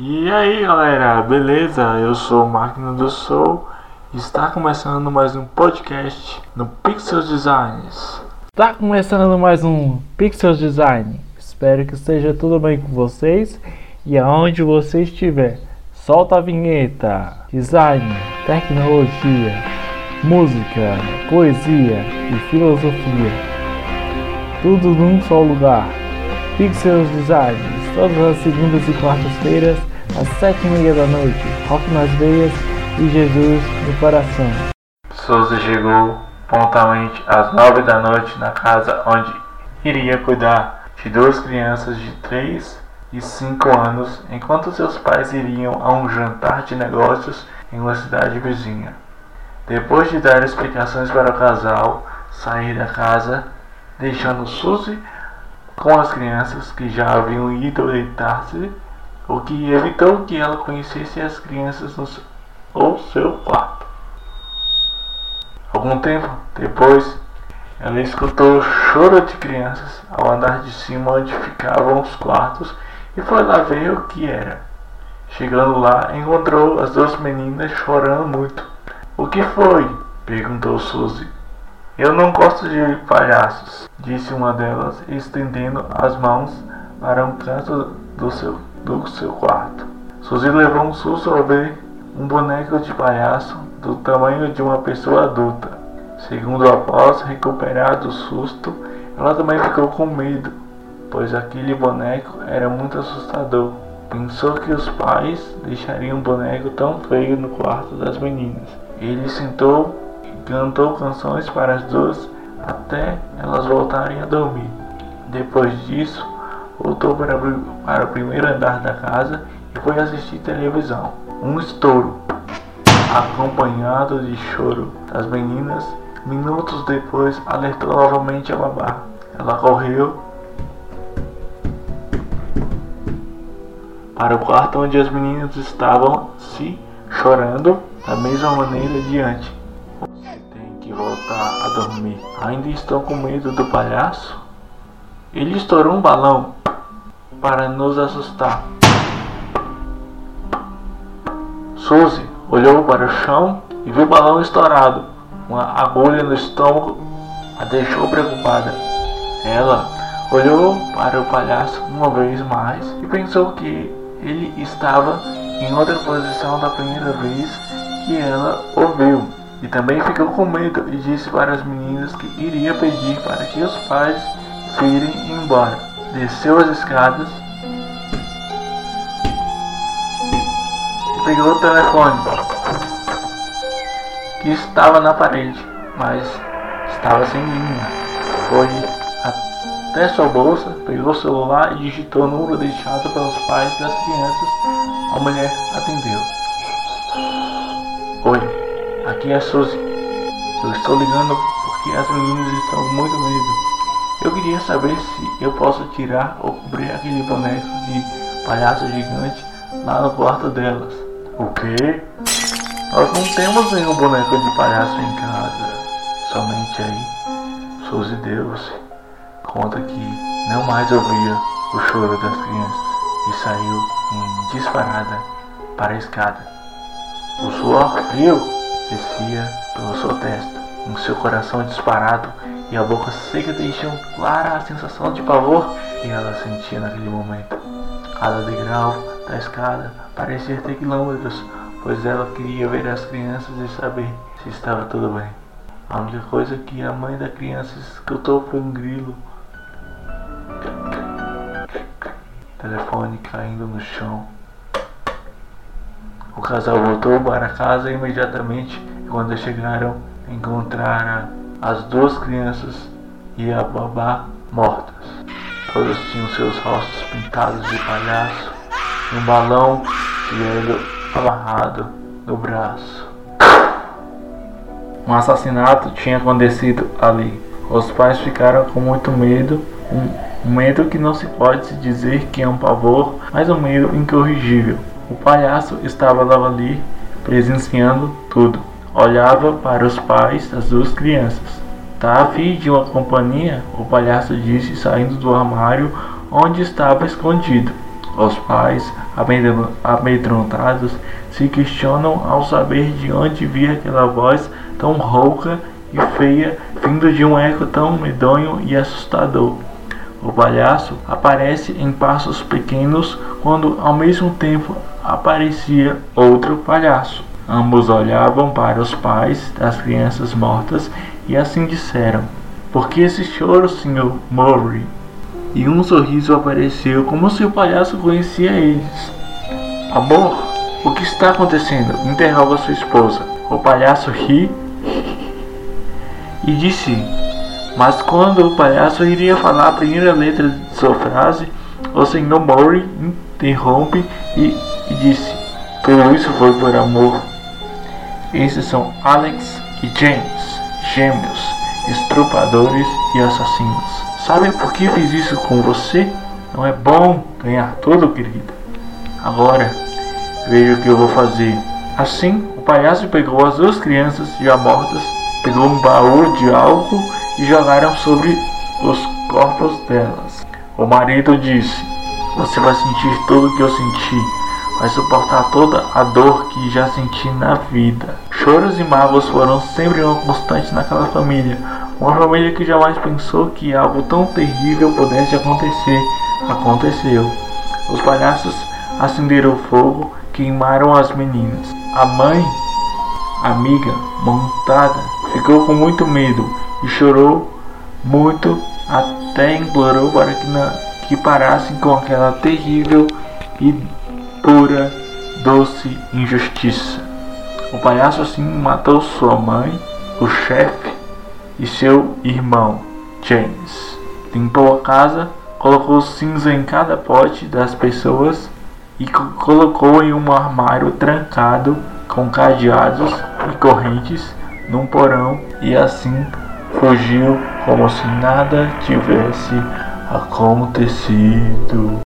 E aí galera, beleza? Eu sou o Máquina do Soul e está começando mais um podcast no Pixels Designs. Está começando mais um Pixels Design. Espero que esteja tudo bem com vocês e aonde você estiver. Solta a vinheta. Design, tecnologia, música, poesia e filosofia. Tudo num só lugar. Pixels Designs, todas as segundas e quartas-feiras, às sete e meia da noite. Rock nas veias e Jesus no coração. Souza chegou pontualmente às nove da noite na casa onde iria cuidar de duas crianças de três e cinco anos, enquanto seus pais iriam a um jantar de negócios em uma cidade vizinha. Depois de dar explicações para o casal, sair da casa, deixando Suzy com as crianças que já haviam ido deitar-se, o que evitou que ela conhecesse as crianças no ou seu quarto. Algum tempo depois, ela escutou choro de crianças ao andar de cima onde ficavam os quartos e foi lá ver o que era. Chegando lá, encontrou as duas meninas chorando muito. O que foi? perguntou Suzy. Eu não gosto de palhaços, disse uma delas, estendendo as mãos para um canto do seu, do seu quarto. Suzy levou um susto ao ver um boneco de palhaço do tamanho de uma pessoa adulta. Segundo após recuperar do susto, ela também ficou com medo pois aquele boneco era muito assustador. Pensou que os pais deixariam um boneco tão feio no quarto das meninas. Ele sentou cantou canções para as duas até elas voltarem a dormir. Depois disso, voltou para, para o primeiro andar da casa e foi assistir televisão. Um estouro, acompanhado de choro das meninas. Minutos depois, alertou novamente a babá. Ela correu para o quarto onde as meninas estavam se chorando da mesma maneira diante. Voltar a dormir. Ainda estão com medo do palhaço? Ele estourou um balão para nos assustar. Suzy olhou para o chão e viu o balão estourado. Uma agulha no estômago a deixou preocupada. Ela olhou para o palhaço uma vez mais e pensou que ele estava em outra posição da primeira vez que ela ouviu. E também ficou com medo e disse para as meninas que iria pedir para que os pais virem embora. Desceu as escadas e pegou o telefone que estava na parede, mas estava sem linha. Foi até sua bolsa, pegou o celular e digitou o número deixado pelos pais das crianças. A mulher atendeu. Oi, aqui é a Suzy. Eu estou ligando porque as meninas estão muito medo. Eu queria saber se eu posso tirar ou cobrir aquele boneco de palhaço gigante lá no quarto delas. O quê? Nós não temos nenhum boneco de palhaço em casa. Somente aí. Suzy deu-se conta que não mais ouvia o choro das crianças e saiu em disparada para a escada. O suor frio descia pela sua testa, em seu coração disparado e a boca seca deixam clara a sensação de pavor que ela sentia naquele momento. Cada degrau da escada parecia ter quilômetros, pois ela queria ver as crianças e saber se estava tudo bem. A única coisa que a mãe da criança escutou foi um grilo telefone caindo no chão. O casal voltou para casa imediatamente e quando chegaram encontraram as duas crianças e a babá mortas. Todas tinham seus rostos pintados de palhaço e um balão hélio amarrado no braço. Um assassinato tinha acontecido ali. Os pais ficaram com muito medo. Um medo que não se pode dizer que é um pavor, mas um medo incorrigível. O palhaço estava lá ali, presenciando tudo. Olhava para os pais das duas crianças. Tá a fim de uma companhia? O palhaço disse saindo do armário onde estava escondido. Os pais, amedrontados, se questionam ao saber de onde via aquela voz tão rouca e feia, vindo de um eco tão medonho e assustador. O palhaço aparece em passos pequenos quando ao mesmo tempo aparecia outro palhaço. Ambos olhavam para os pais das crianças mortas e assim disseram: Por que esse choro, Sr. Murray? E um sorriso apareceu como se o palhaço conhecia eles. Amor, o que está acontecendo? interroga sua esposa. O palhaço ri e disse: Mas quando o palhaço iria falar a primeira letra de sua frase, o Sr. Murray interrompe e, e disse: Tudo isso foi por amor. Esses são Alex e James, gêmeos, estrupadores e assassinos. Sabe por que fiz isso com você? Não é bom ganhar tudo, querida. Agora, veja o que eu vou fazer. Assim, o palhaço pegou as duas crianças já mortas, pegou um baú de álcool e jogaram sobre os corpos delas. O marido disse: Você vai sentir tudo o que eu senti vai suportar toda a dor que já senti na vida. Choros e mágoas foram sempre uma constante naquela família, uma família que jamais pensou que algo tão terrível pudesse acontecer. Aconteceu. Os palhaços acenderam fogo, queimaram as meninas. A mãe, amiga, montada, ficou com muito medo e chorou muito até implorou para que, na, que parassem com aquela terrível e pura, doce injustiça. O palhaço assim matou sua mãe, o chefe e seu irmão, James. Limpou a casa, colocou cinza em cada pote das pessoas e colocou em um armário trancado com cadeados e correntes num porão e assim fugiu como se nada tivesse acontecido.